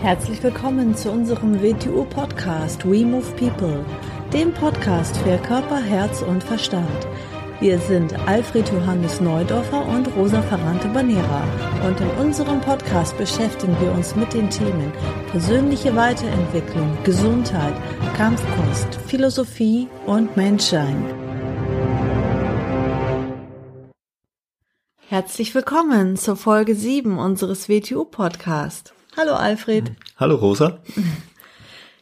Herzlich willkommen zu unserem WTU-Podcast We Move People, dem Podcast für Körper, Herz und Verstand. Wir sind Alfred Johannes Neudorfer und Rosa Ferrante Banera und in unserem Podcast beschäftigen wir uns mit den Themen persönliche Weiterentwicklung, Gesundheit, Kampfkunst, Philosophie und Menschsein. Herzlich willkommen zur Folge 7 unseres WTU-Podcasts. Hallo Alfred. Hallo Rosa.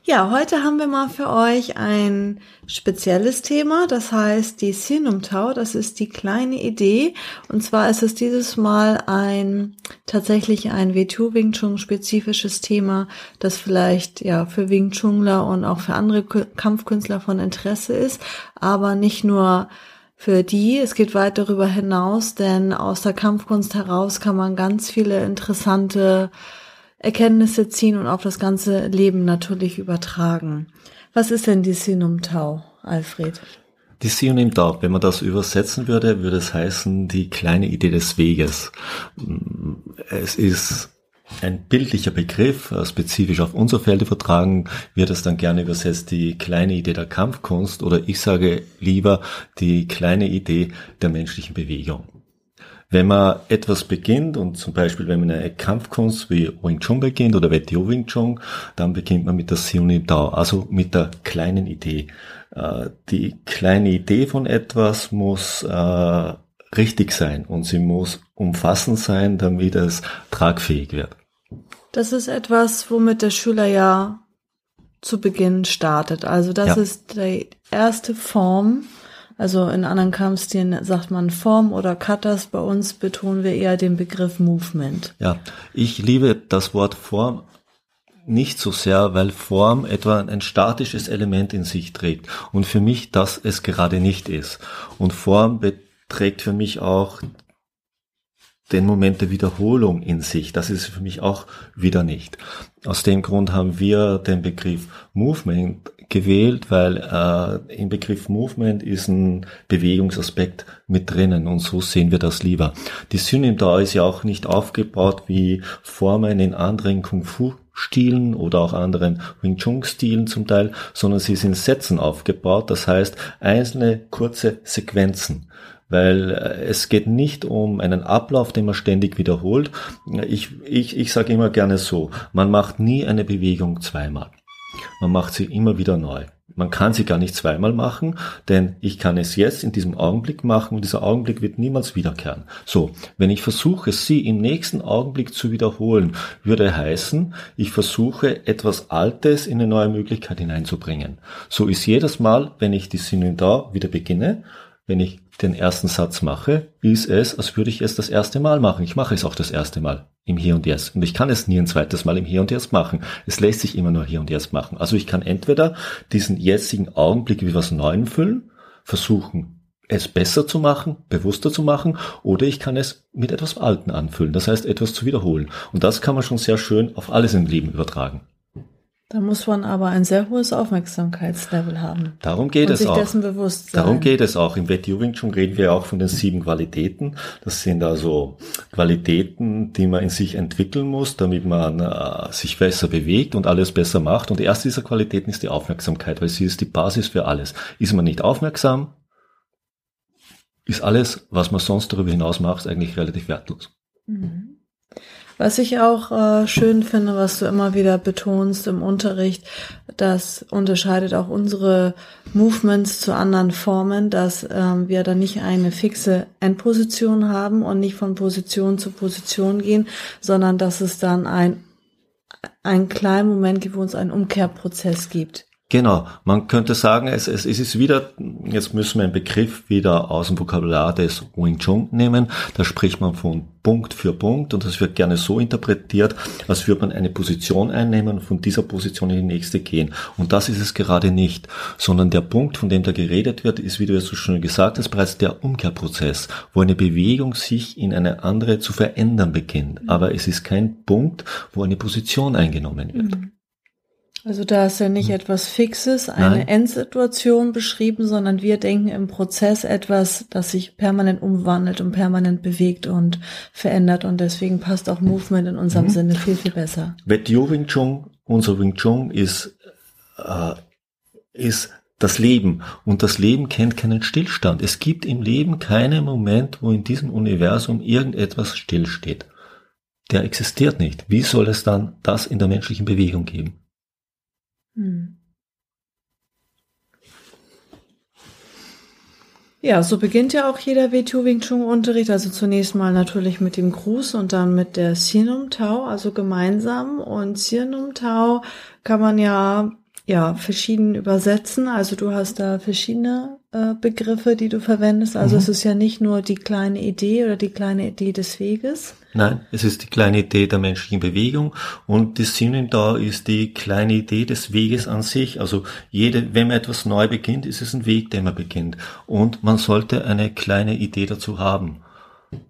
Ja, heute haben wir mal für euch ein spezielles Thema, das heißt die Sinumtau, das ist die kleine Idee. Und zwar ist es dieses Mal ein tatsächlich ein WTU Wing Chun spezifisches Thema, das vielleicht ja für Wing Chunler und auch für andere Kampfkünstler von Interesse ist, aber nicht nur für die. Es geht weit darüber hinaus, denn aus der Kampfkunst heraus kann man ganz viele interessante Erkenntnisse ziehen und auf das ganze Leben natürlich übertragen. Was ist denn die Sinum Tau, Alfred? Die Sionim Tau, wenn man das übersetzen würde, würde es heißen, die kleine Idee des Weges. Es ist ein bildlicher Begriff, äh, spezifisch auf unser Feld übertragen, wird es dann gerne übersetzt die kleine Idee der Kampfkunst oder ich sage lieber die kleine Idee der menschlichen Bewegung. Wenn man etwas beginnt und zum Beispiel wenn man eine Kampfkunst wie Wing Chun beginnt oder WTO Wing Chun, dann beginnt man mit der Siunim Dao, also mit der kleinen Idee. Äh, die kleine Idee von etwas muss äh, richtig sein und sie muss umfassend sein, damit es tragfähig wird. Das ist etwas, womit der Schüler ja zu Beginn startet. Also das ja. ist die erste Form also in anderen Kampfstilen sagt man Form oder Cutters. Bei uns betonen wir eher den Begriff Movement. Ja, ich liebe das Wort Form nicht so sehr, weil Form etwa ein statisches Element in sich trägt und für mich das es gerade nicht ist. Und Form beträgt für mich auch den Moment der Wiederholung in sich. Das ist für mich auch wieder nicht. Aus dem Grund haben wir den Begriff Movement gewählt, weil äh, im Begriff Movement ist ein Bewegungsaspekt mit drinnen und so sehen wir das lieber. Die Synonym da ist ja auch nicht aufgebaut wie Formen in anderen Kung Fu Stilen oder auch anderen Wing Chun Stilen zum Teil, sondern sie sind Sätzen aufgebaut, das heißt einzelne kurze Sequenzen weil äh, es geht nicht um einen Ablauf, den man ständig wiederholt. Ich, ich, ich sage immer gerne so, man macht nie eine Bewegung zweimal. Man macht sie immer wieder neu. Man kann sie gar nicht zweimal machen, denn ich kann es jetzt in diesem Augenblick machen und dieser Augenblick wird niemals wiederkehren. So, wenn ich versuche, sie im nächsten Augenblick zu wiederholen, würde heißen, ich versuche etwas Altes in eine neue Möglichkeit hineinzubringen. So ist jedes Mal, wenn ich die Synodar wieder beginne, wenn ich den ersten Satz mache, ist es, als würde ich es das erste Mal machen. Ich mache es auch das erste Mal im Hier und Jetzt. Und ich kann es nie ein zweites Mal im Hier und Jetzt machen. Es lässt sich immer nur Hier und Jetzt machen. Also ich kann entweder diesen jetzigen Augenblick wie was Neuem füllen, versuchen, es besser zu machen, bewusster zu machen, oder ich kann es mit etwas Alten anfüllen. Das heißt, etwas zu wiederholen. Und das kann man schon sehr schön auf alles im Leben übertragen. Da muss man aber ein sehr hohes Aufmerksamkeitslevel haben. Darum geht und es sich auch. dessen bewusst sein. Darum geht es auch. Im WTU Wing Chun reden wir auch von den sieben Qualitäten. Das sind also Qualitäten, die man in sich entwickeln muss, damit man äh, sich besser bewegt und alles besser macht. Und die erste dieser Qualitäten ist die Aufmerksamkeit, weil sie ist die Basis für alles. Ist man nicht aufmerksam, ist alles, was man sonst darüber hinaus macht, eigentlich relativ wertlos. Mhm. Was ich auch äh, schön finde, was du immer wieder betonst im Unterricht, das unterscheidet auch unsere Movements zu anderen Formen, dass ähm, wir da nicht eine fixe Endposition haben und nicht von Position zu Position gehen, sondern dass es dann ein, einen kleinen Moment gibt, wo uns einen Umkehrprozess gibt. Genau, man könnte sagen, es, es, es ist wieder, jetzt müssen wir einen Begriff wieder aus dem Vokabular des Wing Chun nehmen. Da spricht man von Punkt für Punkt und das wird gerne so interpretiert, als würde man eine Position einnehmen und von dieser Position in die nächste gehen. Und das ist es gerade nicht, sondern der Punkt, von dem da geredet wird, ist, wie du es so schön gesagt hast, bereits der Umkehrprozess, wo eine Bewegung sich in eine andere zu verändern beginnt. Aber es ist kein Punkt, wo eine Position eingenommen wird. Mhm. Also da ist ja nicht hm. etwas Fixes, eine Nein. Endsituation beschrieben, sondern wir denken im Prozess etwas, das sich permanent umwandelt und permanent bewegt und verändert und deswegen passt auch Movement in unserem mhm. Sinne viel, viel besser. Wetio Wing Chun, unser Wing Chun ist, äh, ist das Leben und das Leben kennt keinen Stillstand. Es gibt im Leben keinen Moment, wo in diesem Universum irgendetwas stillsteht. Der existiert nicht. Wie soll es dann das in der menschlichen Bewegung geben? Hm. Ja, so beginnt ja auch jeder WTU Wing Chun Unterricht. Also zunächst mal natürlich mit dem Gruß und dann mit der Sienum Tau, also gemeinsam. Und Sienum Tau kann man ja ja, verschieden übersetzen. Also du hast da verschiedene äh, Begriffe, die du verwendest. Also mhm. es ist ja nicht nur die kleine Idee oder die kleine Idee des Weges. Nein, es ist die kleine Idee der menschlichen Bewegung und das Synonym da ist die kleine Idee des Weges an sich. Also jede, wenn man etwas neu beginnt, ist es ein Weg, den man beginnt. Und man sollte eine kleine Idee dazu haben.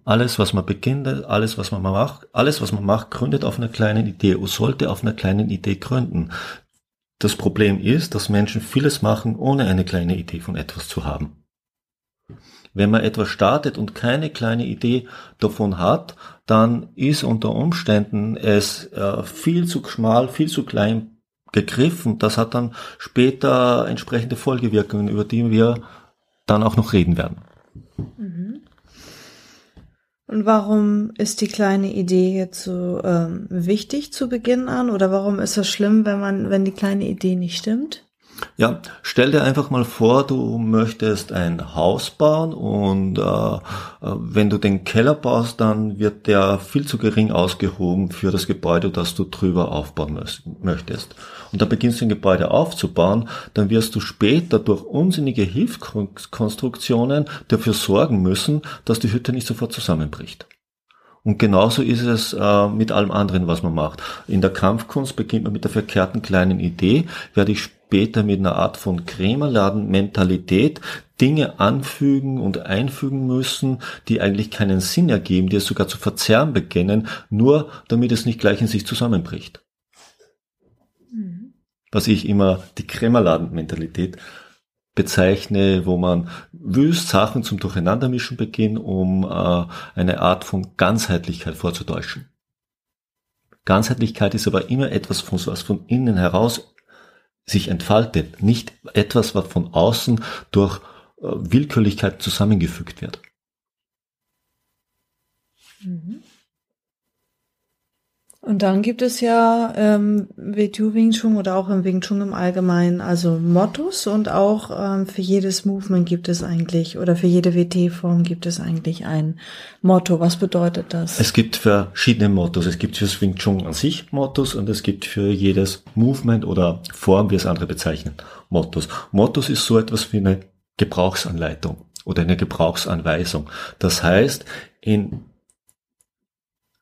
Alles, was man beginnt, alles, was man macht, alles, was man macht, gründet auf einer kleinen Idee und sollte auf einer kleinen Idee gründen. Das Problem ist, dass Menschen vieles machen, ohne eine kleine Idee von etwas zu haben. Wenn man etwas startet und keine kleine Idee davon hat, dann ist unter Umständen es äh, viel zu schmal, viel zu klein gegriffen. Das hat dann später entsprechende Folgewirkungen, über die wir dann auch noch reden werden. Mhm. Und warum ist die kleine Idee jetzt so ähm, wichtig zu Beginn an? Oder warum ist das schlimm, wenn man, wenn die kleine Idee nicht stimmt? Ja, stell dir einfach mal vor, du möchtest ein Haus bauen und äh, äh, wenn du den Keller baust, dann wird der viel zu gering ausgehoben für das Gebäude, das du drüber aufbauen möchtest. Und da beginnst du ein Gebäude aufzubauen, dann wirst du später durch unsinnige Hilfskonstruktionen dafür sorgen müssen, dass die Hütte nicht sofort zusammenbricht. Und genauso ist es äh, mit allem anderen, was man macht. In der Kampfkunst beginnt man mit der verkehrten kleinen Idee, werde ich später mit einer Art von Krämerladen-Mentalität Dinge anfügen und einfügen müssen, die eigentlich keinen Sinn ergeben, die es sogar zu verzerren beginnen, nur damit es nicht gleich in sich zusammenbricht. Mhm. Was ich immer die Krämerladen-Mentalität bezeichne, wo man wüst Sachen zum Durcheinandermischen beginnt, um äh, eine Art von Ganzheitlichkeit vorzutäuschen. Ganzheitlichkeit ist aber immer etwas, von, was von innen heraus sich entfaltet, nicht etwas, was von außen durch äh, Willkürlichkeit zusammengefügt wird. Mhm. Und dann gibt es ja ähm, WTU Wing Chun oder auch im Wing Chun im Allgemeinen, also Mottos und auch ähm, für jedes Movement gibt es eigentlich oder für jede WT-Form gibt es eigentlich ein Motto. Was bedeutet das? Es gibt verschiedene Mottos. Es gibt für das Wing Chun an sich Mottos und es gibt für jedes Movement oder Form, wie es andere bezeichnen, Mottos. Mottos ist so etwas wie eine Gebrauchsanleitung oder eine Gebrauchsanweisung. Das heißt, in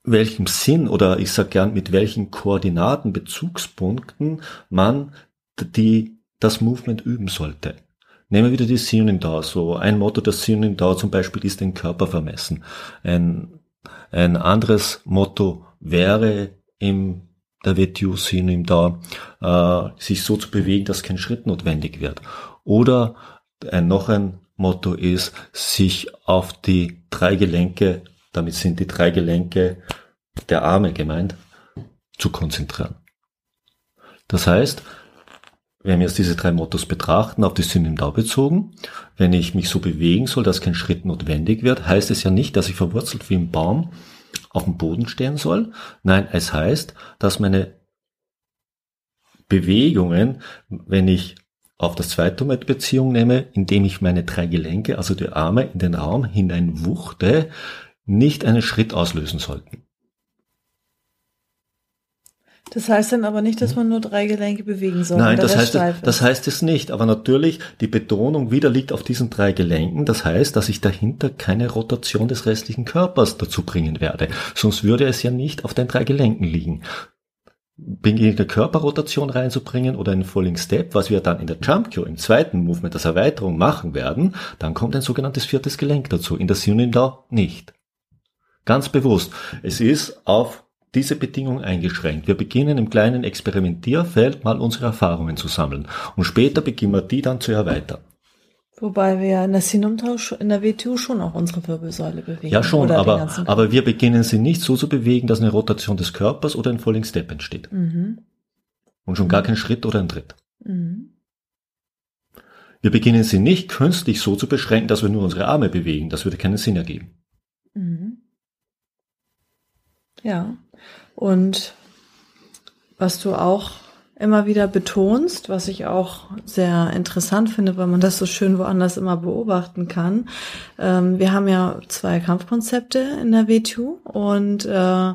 welchem Sinn oder ich sag gern mit welchen Koordinaten, Bezugspunkten man die, das Movement üben sollte. Nehmen wir wieder die Synonym da. So ein Motto der Synonym da zum Beispiel ist den Körper vermessen. Ein, ein anderes Motto wäre im der WTU Synonym da, äh, sich so zu bewegen, dass kein Schritt notwendig wird. Oder ein, noch ein Motto ist, sich auf die drei Gelenke damit sind die drei Gelenke der Arme gemeint, zu konzentrieren. Das heißt, wenn wir jetzt diese drei Mottos betrachten, auf die Sinn Da bezogen, wenn ich mich so bewegen soll, dass kein Schritt notwendig wird, heißt es ja nicht, dass ich verwurzelt wie ein Baum auf dem Boden stehen soll. Nein, es heißt, dass meine Bewegungen, wenn ich auf das zweite mit Beziehung nehme, indem ich meine drei Gelenke, also die Arme in den Raum hinein wuchte, nicht einen Schritt auslösen sollten. Das heißt dann aber nicht, dass man nur drei Gelenke bewegen soll. Nein, das heißt, es, das heißt es nicht. Aber natürlich, die Betonung wieder liegt auf diesen drei Gelenken. Das heißt, dass ich dahinter keine Rotation des restlichen Körpers dazu bringen werde. Sonst würde es ja nicht auf den drei Gelenken liegen. Beginne eine Körperrotation reinzubringen oder einen Falling Step, was wir dann in der Jump Cue im zweiten Movement als Erweiterung machen werden, dann kommt ein sogenanntes viertes Gelenk dazu. In der Union Law nicht. Ganz bewusst. Es ist auf diese Bedingung eingeschränkt. Wir beginnen im kleinen Experimentierfeld mal unsere Erfahrungen zu sammeln und später beginnen wir die dann zu erweitern. Wobei wir in der Sinumtausch, in der WTU schon auch unsere Wirbelsäule bewegen. Ja, schon, aber, aber wir beginnen sie nicht so zu bewegen, dass eine Rotation des Körpers oder ein Falling Step entsteht. Mhm. Und schon gar kein Schritt oder ein Tritt. Mhm. Wir beginnen sie nicht künstlich so zu beschränken, dass wir nur unsere Arme bewegen. Das würde keinen Sinn ergeben. Mhm. Ja. Und was du auch immer wieder betonst, was ich auch sehr interessant finde, weil man das so schön woanders immer beobachten kann. Ähm, wir haben ja zwei Kampfkonzepte in der W2 und äh,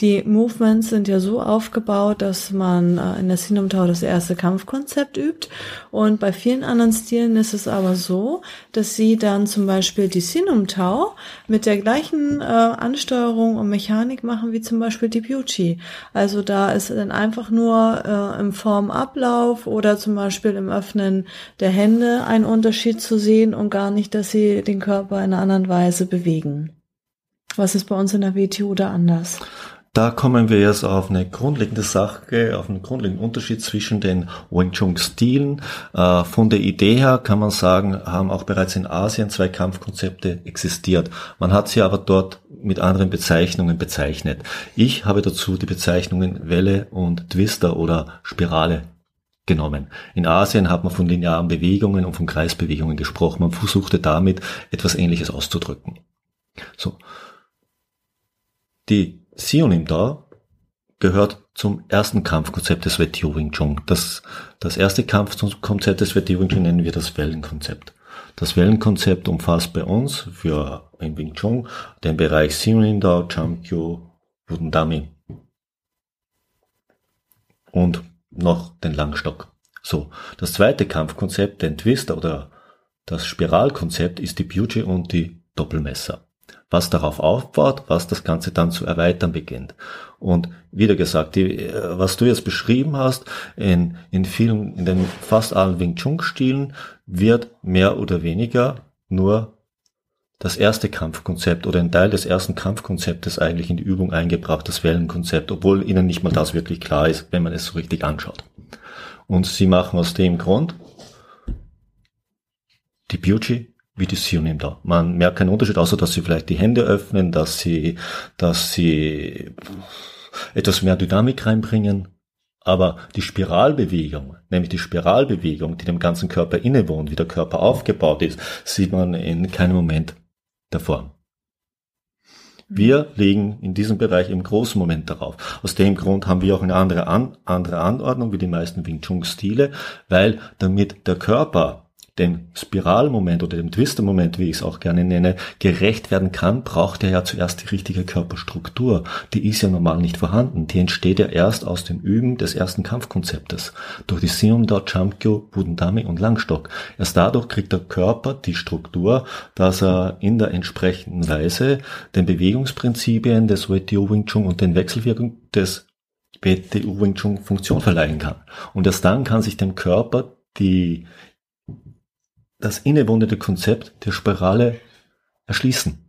die Movements sind ja so aufgebaut, dass man äh, in der Sinum Tau das erste Kampfkonzept übt und bei vielen anderen Stilen ist es aber so, dass sie dann zum Beispiel die Sinum Tau mit der gleichen äh, Ansteuerung und Mechanik machen wie zum Beispiel die Beauty. Also da ist dann einfach nur äh, im Formablauf oder zum Beispiel im Öffnen der Hände ein Unterschied zu sehen und gar nicht, dass sie den Körper in einer anderen Weise bewegen. Was ist bei uns in der WTO da anders? Da kommen wir jetzt auf eine grundlegende Sache, auf einen grundlegenden Unterschied zwischen den Wing Chun Stilen. Äh, von der Idee her kann man sagen, haben auch bereits in Asien zwei Kampfkonzepte existiert. Man hat sie aber dort mit anderen Bezeichnungen bezeichnet. Ich habe dazu die Bezeichnungen Welle und Twister oder Spirale genommen. In Asien hat man von linearen Bewegungen und von Kreisbewegungen gesprochen. Man versuchte damit etwas Ähnliches auszudrücken. So. Die Sionim da gehört zum ersten Kampfkonzept des WTO Wing Chun. Das, das erste Kampfkonzept des WTO Wing Chun nennen wir das Wellenkonzept. Das Wellenkonzept umfasst bei uns für in Wing Chun den Bereich Sionim da, Chamkyo, Wudendami und noch den Langstock. So, das zweite Kampfkonzept, den Twister oder das Spiralkonzept ist die Beauty und die Doppelmesser was darauf aufbaut, was das Ganze dann zu erweitern beginnt. Und wieder gesagt, die, äh, was du jetzt beschrieben hast, in, in vielen, in den fast allen Wing Chun Stilen wird mehr oder weniger nur das erste Kampfkonzept oder ein Teil des ersten Kampfkonzeptes eigentlich in die Übung eingebracht, das Wellenkonzept, obwohl ihnen nicht mal das wirklich klar ist, wenn man es so richtig anschaut. Und sie machen aus dem Grund die Beauty wie die Sionim da. Man merkt keinen Unterschied, außer dass sie vielleicht die Hände öffnen, dass sie, dass sie etwas mehr Dynamik reinbringen. Aber die Spiralbewegung, nämlich die Spiralbewegung, die dem ganzen Körper innewohnt, wie der Körper aufgebaut ist, sieht man in keinem Moment davor. Wir legen in diesem Bereich im großen Moment darauf. Aus dem Grund haben wir auch eine andere, An andere Anordnung wie die meisten Wing Chun Stile, weil damit der Körper dem Spiralmoment oder dem Twister-Moment, wie ich es auch gerne nenne, gerecht werden kann, braucht er ja zuerst die richtige Körperstruktur. Die ist ja normal nicht vorhanden. Die entsteht ja erst aus dem Üben des ersten Kampfkonzeptes. Durch die Siumda, Chamkyo, Budendami und Langstock. Erst dadurch kriegt der Körper die Struktur, dass er in der entsprechenden Weise den Bewegungsprinzipien des WTO Wing Chun und den Wechselwirkungen des WTO Wing Chun Funktion verleihen kann. Und erst dann kann sich dem Körper die das innewohnende Konzept der Spirale erschließen.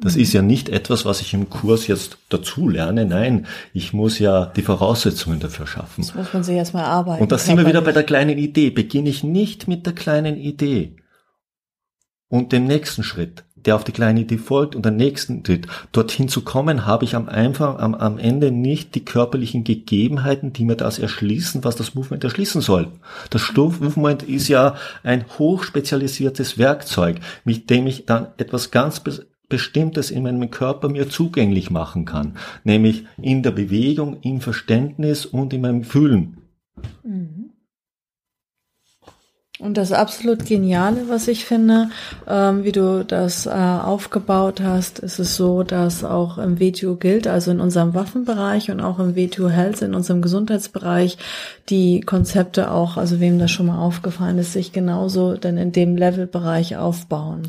Das ist ja nicht etwas, was ich im Kurs jetzt dazu lerne. Nein, ich muss ja die Voraussetzungen dafür schaffen. Das muss man sich erstmal arbeiten. Und da sind wir wieder bei der kleinen Idee. Beginne ich nicht mit der kleinen Idee und dem nächsten Schritt, der auf die kleine Idee folgt und der nächsten tritt. Dorthin zu kommen, habe ich am einfach am, am Ende nicht die körperlichen Gegebenheiten, die mir das erschließen, was das Movement erschließen soll. Das Stumpf-Movement ist ja ein hochspezialisiertes Werkzeug, mit dem ich dann etwas ganz Bestimmtes in meinem Körper mir zugänglich machen kann, nämlich in der Bewegung, im Verständnis und in meinem Fühlen. Mhm. Und das absolut Geniale, was ich finde, ähm, wie du das äh, aufgebaut hast, ist es so, dass auch im WTO gilt, also in unserem Waffenbereich und auch im WTO Health, in unserem Gesundheitsbereich, die Konzepte auch, also wem das schon mal aufgefallen ist, sich genauso denn in dem Levelbereich aufbauen.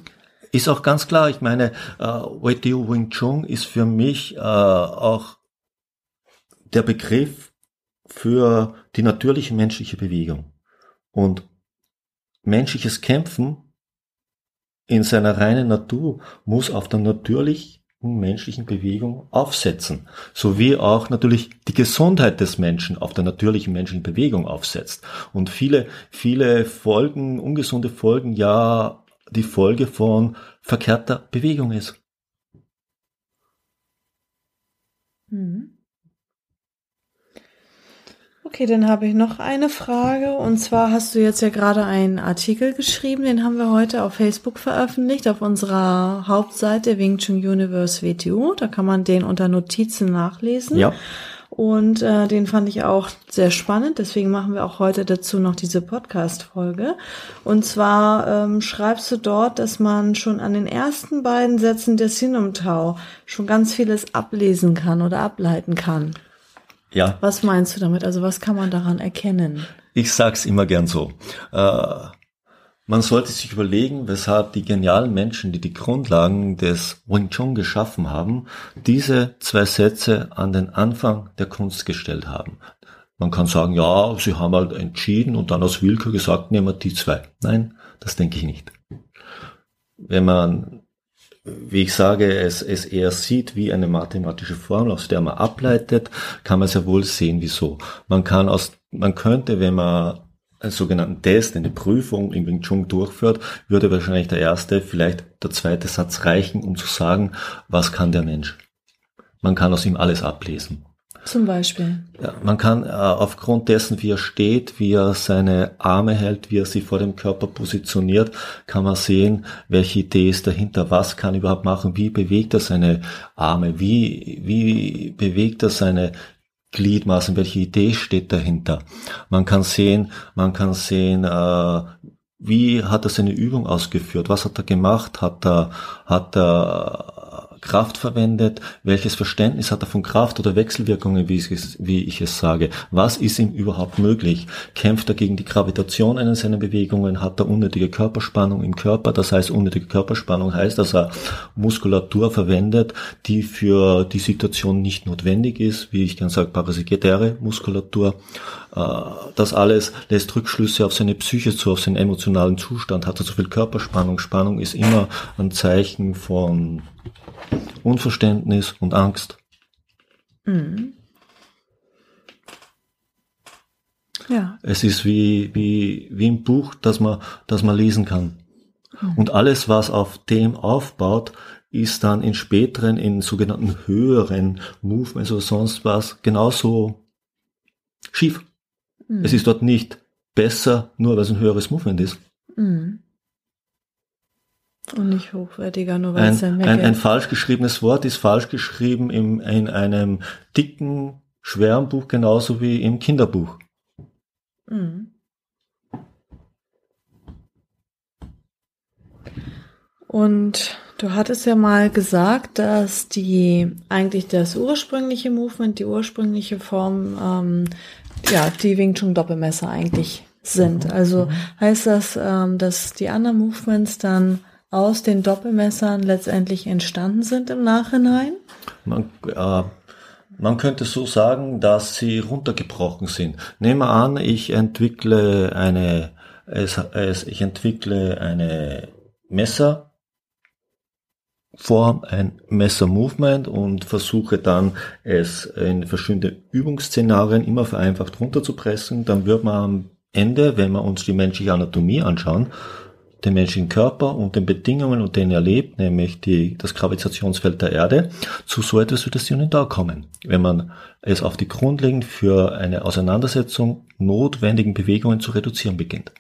Ist auch ganz klar, ich meine, äh, WTO Wing Chun ist für mich äh, auch der Begriff für die natürliche menschliche Bewegung. Und menschliches Kämpfen in seiner reinen Natur muss auf der natürlich menschlichen Bewegung aufsetzen, sowie auch natürlich die Gesundheit des Menschen auf der natürlichen menschlichen Bewegung aufsetzt. Und viele, viele Folgen, ungesunde Folgen ja die Folge von verkehrter Bewegung ist. Mhm. Okay, dann habe ich noch eine Frage. Und zwar hast du jetzt ja gerade einen Artikel geschrieben, den haben wir heute auf Facebook veröffentlicht, auf unserer Hauptseite Wing Chun Universe WTU. Da kann man den unter Notizen nachlesen. Ja. Und äh, den fand ich auch sehr spannend, deswegen machen wir auch heute dazu noch diese Podcast-Folge. Und zwar ähm, schreibst du dort, dass man schon an den ersten beiden Sätzen der Sinumtau schon ganz vieles ablesen kann oder ableiten kann. Ja. Was meinst du damit? Also was kann man daran erkennen? Ich sag's immer gern so. Äh, man sollte sich überlegen, weshalb die genialen Menschen, die die Grundlagen des Wing Chun geschaffen haben, diese zwei Sätze an den Anfang der Kunst gestellt haben. Man kann sagen, ja, sie haben halt entschieden und dann aus Willkür gesagt, nehmen wir die zwei. Nein, das denke ich nicht. Wenn man, wie ich sage, es, es eher sieht wie eine mathematische Formel, aus der man ableitet, kann man sehr wohl sehen, wieso. Man kann aus, man könnte, wenn man einen sogenannten Test, eine Prüfung in Wing Chun durchführt, würde wahrscheinlich der erste, vielleicht der zweite Satz reichen, um zu sagen, was kann der Mensch. Man kann aus ihm alles ablesen. Zum Beispiel. Ja, man kann äh, aufgrund dessen, wie er steht, wie er seine Arme hält, wie er sie vor dem Körper positioniert, kann man sehen, welche Idee ist dahinter, was kann er überhaupt machen, wie bewegt er seine Arme, wie, wie bewegt er seine Gliedmaßen, welche Idee steht dahinter. Man kann sehen, man kann sehen, äh, wie hat er seine Übung ausgeführt, was hat er gemacht, hat er, hat er Kraft verwendet, welches Verständnis hat er von Kraft oder Wechselwirkungen, wie ich, es, wie ich es sage, was ist ihm überhaupt möglich, kämpft er gegen die Gravitation in seinen Bewegungen, hat er unnötige Körperspannung im Körper, das heißt unnötige Körperspannung heißt, dass er Muskulatur verwendet, die für die Situation nicht notwendig ist, wie ich gerne sage, parasitäre Muskulatur, äh, das alles lässt Rückschlüsse auf seine Psyche zu, auf seinen emotionalen Zustand, hat er zu viel Körperspannung, Spannung ist immer ein Zeichen von Unverständnis und Angst. Mhm. Ja. Es ist wie, wie, wie ein Buch, das man, das man lesen kann. Mhm. Und alles, was auf dem aufbaut, ist dann in späteren, in sogenannten höheren Movements oder sonst was genauso schief. Mhm. Es ist dort nicht besser, nur weil es ein höheres Movement ist. Mhm. Und nicht hochwertiger, nur weil es ein, ein, ein falsch geschriebenes Wort ist falsch geschrieben im, in einem dicken, schweren Buch genauso wie im Kinderbuch. Mhm. Und du hattest ja mal gesagt, dass die eigentlich das ursprüngliche Movement, die ursprüngliche Form, ähm, ja, die Wing Chun Doppelmesser eigentlich sind. Also mhm. heißt das, ähm, dass die anderen Movements dann aus den Doppelmessern letztendlich entstanden sind im Nachhinein? Man, äh, man könnte so sagen, dass sie runtergebrochen sind. Nehmen wir an, ich entwickle eine, es, es, ich entwickle eine Messerform, ein Messer-Movement und versuche dann es in verschiedene Übungsszenarien immer vereinfacht runterzupressen. Dann wird man am Ende, wenn wir uns die menschliche Anatomie anschauen, den menschlichen Körper und den Bedingungen, unter denen er lebt, nämlich die, das Gravitationsfeld der Erde, zu so etwas wie das Unitau kommen. Wenn man es auf die grundlegend für eine Auseinandersetzung notwendigen Bewegungen zu reduzieren beginnt.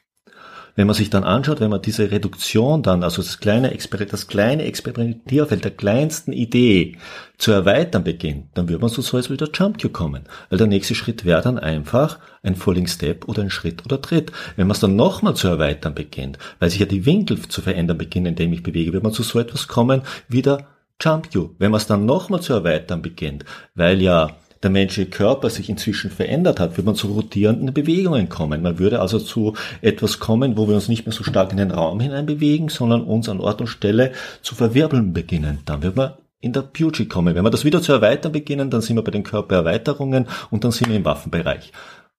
Wenn man sich dann anschaut, wenn man diese Reduktion dann, also das kleine, Exper das kleine Experimentierfeld der kleinsten Idee zu erweitern beginnt, dann wird man zu so etwas wie der Jump Cue kommen. Weil der nächste Schritt wäre dann einfach ein Falling Step oder ein Schritt oder Tritt. Wenn man es dann nochmal zu erweitern beginnt, weil sich ja die Winkel zu verändern beginnen, indem ich bewege, wird man zu so etwas kommen wie der Jump Cue. Wenn man es dann nochmal zu erweitern beginnt, weil ja der menschliche Körper sich inzwischen verändert hat, wird man zu rotierenden Bewegungen kommen. Man würde also zu etwas kommen, wo wir uns nicht mehr so stark in den Raum hinein bewegen, sondern uns an Ort und Stelle zu verwirbeln beginnen. Dann wird man in der Beauty kommen. Wenn wir das wieder zu erweitern beginnen, dann sind wir bei den Körpererweiterungen und dann sind wir im Waffenbereich.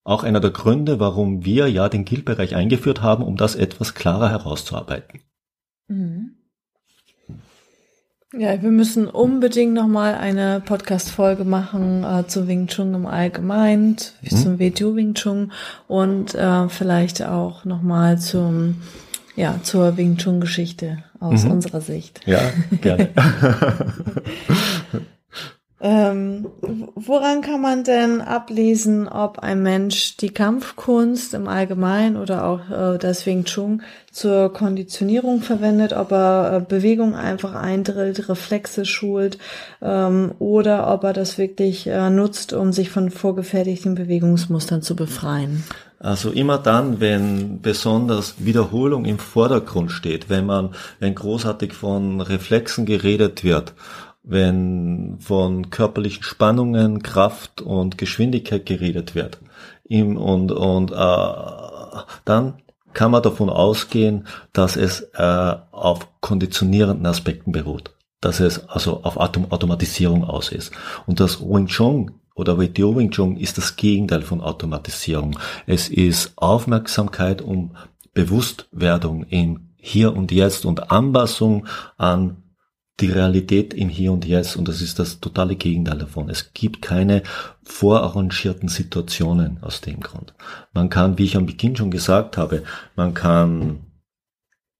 Auch einer der Gründe, warum wir ja den Guild-Bereich eingeführt haben, um das etwas klarer herauszuarbeiten. Mhm. Ja, wir müssen unbedingt nochmal eine Podcast-Folge machen äh, zu Wing Chun im Allgemeinen, hm? zum WTO Wing Chun und äh, vielleicht auch nochmal zum, ja, zur Wing Chun Geschichte aus mhm. unserer Sicht. Ja, gerne. Ähm, woran kann man denn ablesen, ob ein Mensch die Kampfkunst im Allgemeinen oder auch äh, das Wing Chun zur Konditionierung verwendet, ob er äh, Bewegung einfach eindrillt, Reflexe schult ähm, oder ob er das wirklich äh, nutzt, um sich von vorgefertigten Bewegungsmustern zu befreien? Also immer dann, wenn besonders Wiederholung im Vordergrund steht, wenn man, wenn großartig von Reflexen geredet wird wenn von körperlichen Spannungen, Kraft und Geschwindigkeit geredet wird. Im, und und äh, dann kann man davon ausgehen, dass es äh, auf konditionierenden Aspekten beruht, dass es also auf Autom Automatisierung aus ist. Und das Wing Chun oder WTO Wing Chun ist das Gegenteil von Automatisierung. Es ist Aufmerksamkeit um Bewusstwerdung im Hier und Jetzt und Anpassung an die Realität im Hier und Jetzt und das ist das totale Gegenteil davon. Es gibt keine vorarrangierten Situationen aus dem Grund. Man kann, wie ich am Beginn schon gesagt habe, man kann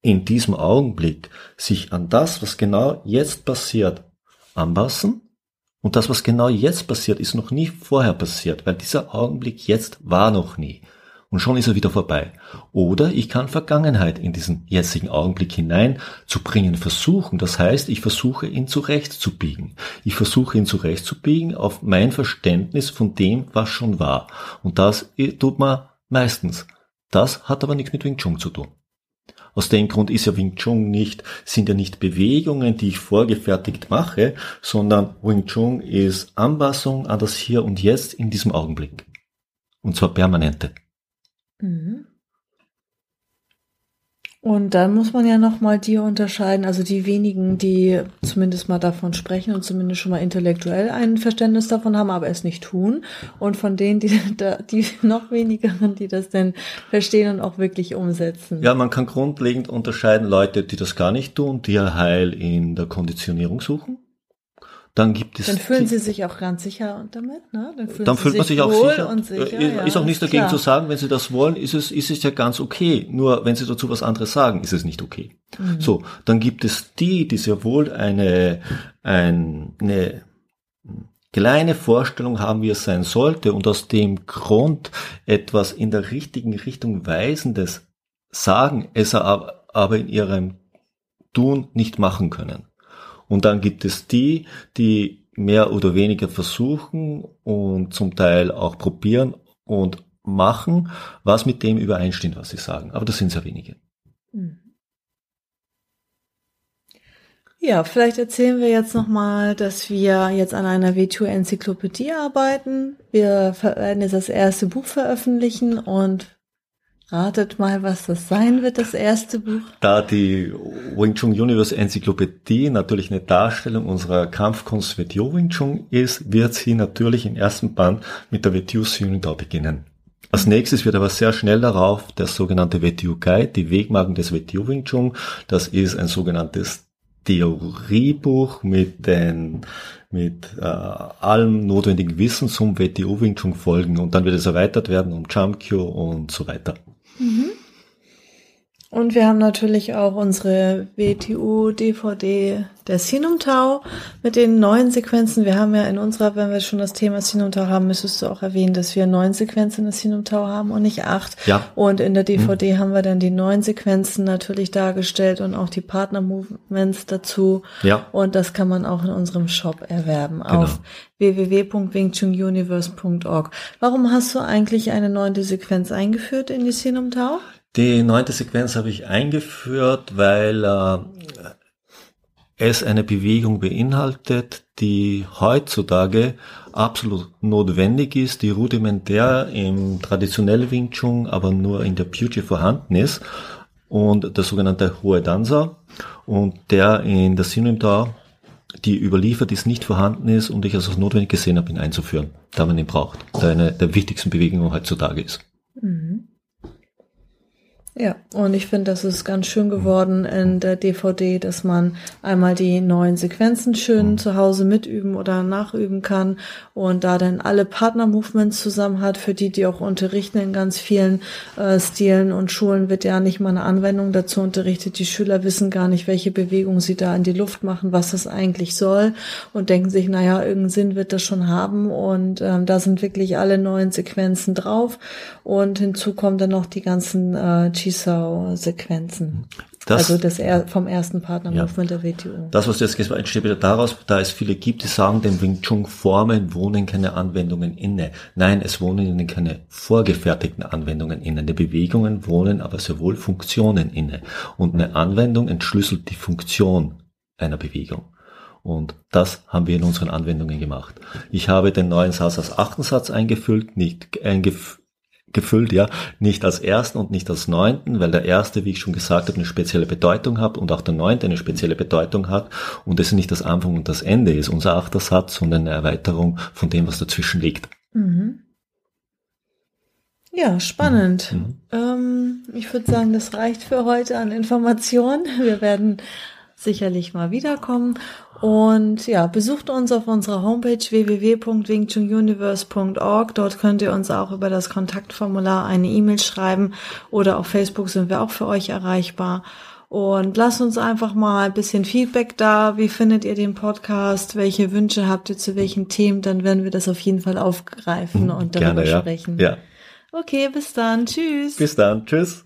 in diesem Augenblick sich an das, was genau jetzt passiert, anpassen und das, was genau jetzt passiert, ist noch nie vorher passiert, weil dieser Augenblick jetzt war noch nie und schon ist er wieder vorbei. Oder ich kann Vergangenheit in diesen jetzigen Augenblick hinein zu bringen versuchen. Das heißt, ich versuche ihn zurechtzubiegen. Ich versuche ihn zurechtzubiegen auf mein Verständnis von dem, was schon war. Und das tut man meistens. Das hat aber nichts mit Wing Chun zu tun. Aus dem Grund ist ja Wing Chun nicht, sind ja nicht Bewegungen, die ich vorgefertigt mache, sondern Wing Chun ist Anpassung an das Hier und Jetzt in diesem Augenblick. Und zwar permanente. Mhm. Und dann muss man ja nochmal die unterscheiden, also die wenigen, die zumindest mal davon sprechen und zumindest schon mal intellektuell ein Verständnis davon haben, aber es nicht tun. Und von denen, die, die noch wenigeren, die das denn verstehen und auch wirklich umsetzen. Ja, man kann grundlegend unterscheiden Leute, die das gar nicht tun, die ihr Heil in der Konditionierung suchen. Dann gibt es. Dann fühlen Sie sich auch ganz sicher damit, ne? Dann, dann fühlt man sich auch sicher. sicher äh, ist ja, auch nichts dagegen klar. zu sagen, wenn Sie das wollen, ist es, ist es ja ganz okay. Nur wenn Sie dazu was anderes sagen, ist es nicht okay. Mhm. So, dann gibt es die, die sehr wohl eine, ein, eine kleine Vorstellung haben, wie es sein sollte und aus dem Grund etwas in der richtigen Richtung weisendes sagen, es aber in ihrem Tun nicht machen können. Und dann gibt es die, die mehr oder weniger versuchen und zum Teil auch probieren und machen, was mit dem übereinstimmt, was sie sagen. Aber das sind sehr wenige. Mhm. Ja, vielleicht erzählen wir jetzt nochmal, dass wir jetzt an einer WTO-Enzyklopädie arbeiten. Wir werden jetzt das erste Buch veröffentlichen und Ratet mal, was das sein wird, das erste Buch. Da die Wing Chun Universe Enzyklopädie natürlich eine Darstellung unserer Kampfkunst WTO Wing Chun ist, wird sie natürlich im ersten Band mit der WTO Sunidao beginnen. Als nächstes wird aber sehr schnell darauf der sogenannte WTO Guide, die Wegmarken des WTO Wing Chun. Das ist ein sogenanntes Theoriebuch mit den mit äh, allem notwendigen Wissen zum WTO Wing Chun folgen und dann wird es erweitert werden um Jump und so weiter. Mhm. Und wir haben natürlich auch unsere WTU-DVD der Sinumtau mit den neuen Sequenzen. Wir haben ja in unserer, wenn wir schon das Thema Sinumtau haben, müsstest du auch erwähnen, dass wir neun Sequenzen in der Sinumtau haben und nicht acht. Ja. Und in der DVD mhm. haben wir dann die neun Sequenzen natürlich dargestellt und auch die Partner-Movements dazu. Ja. Und das kann man auch in unserem Shop erwerben genau. auf www.wingchununiverse.org. Warum hast du eigentlich eine neunte Sequenz eingeführt in die Sinumtau? Die neunte Sequenz habe ich eingeführt, weil äh, es eine Bewegung beinhaltet, die heutzutage absolut notwendig ist, die rudimentär im traditionellen Wing Chun, aber nur in der Puji vorhanden ist und der sogenannte Hohe Danza und der in der da, die überliefert ist, nicht vorhanden ist und ich also als notwendig gesehen habe, ihn einzuführen, da man ihn braucht, da eine der wichtigsten Bewegungen heutzutage ist. Mhm. Ja, und ich finde, das ist ganz schön geworden in der DVD, dass man einmal die neuen Sequenzen schön mhm. zu Hause mitüben oder nachüben kann und da dann alle Partner-Movements zusammen hat, für die, die auch unterrichten in ganz vielen äh, Stilen und Schulen wird ja nicht mal eine Anwendung dazu unterrichtet. Die Schüler wissen gar nicht, welche Bewegung sie da in die Luft machen, was das eigentlich soll und denken sich, naja, irgendeinen Sinn wird das schon haben und ähm, da sind wirklich alle neuen Sequenzen drauf und hinzu kommen dann noch die ganzen äh, Chisau-Sequenzen. Das, also das er, vom ersten Partner-Movement ja. der WTO. Das, was du jetzt gesagt hast, entsteht wieder daraus, da es viele gibt, die sagen, dem Wing Chun Formen wohnen keine Anwendungen inne. Nein, es wohnen ihnen keine vorgefertigten Anwendungen inne. Die Bewegungen wohnen aber sehr wohl Funktionen inne. Und eine Anwendung entschlüsselt die Funktion einer Bewegung. Und das haben wir in unseren Anwendungen gemacht. Ich habe den neuen Satz als achten Satz eingefüllt, nicht eingefüllt gefüllt, ja, nicht als ersten und nicht als neunten, weil der erste, wie ich schon gesagt habe, eine spezielle Bedeutung hat und auch der neunte eine spezielle Bedeutung hat und es nicht das Anfang und das Ende ist, unser achter Satz, sondern eine Erweiterung von dem, was dazwischen liegt. Mhm. Ja, spannend. Mhm. Ähm, ich würde sagen, das reicht für heute an Informationen. Wir werden sicherlich mal wiederkommen. Und ja, besucht uns auf unserer Homepage www.wingchununiverse.org. Dort könnt ihr uns auch über das Kontaktformular eine E-Mail schreiben oder auf Facebook sind wir auch für euch erreichbar. Und lasst uns einfach mal ein bisschen Feedback da. Wie findet ihr den Podcast? Welche Wünsche habt ihr zu welchen Themen? Dann werden wir das auf jeden Fall aufgreifen und darüber Gerne, ja. sprechen. Ja. Okay, bis dann. Tschüss. Bis dann. Tschüss.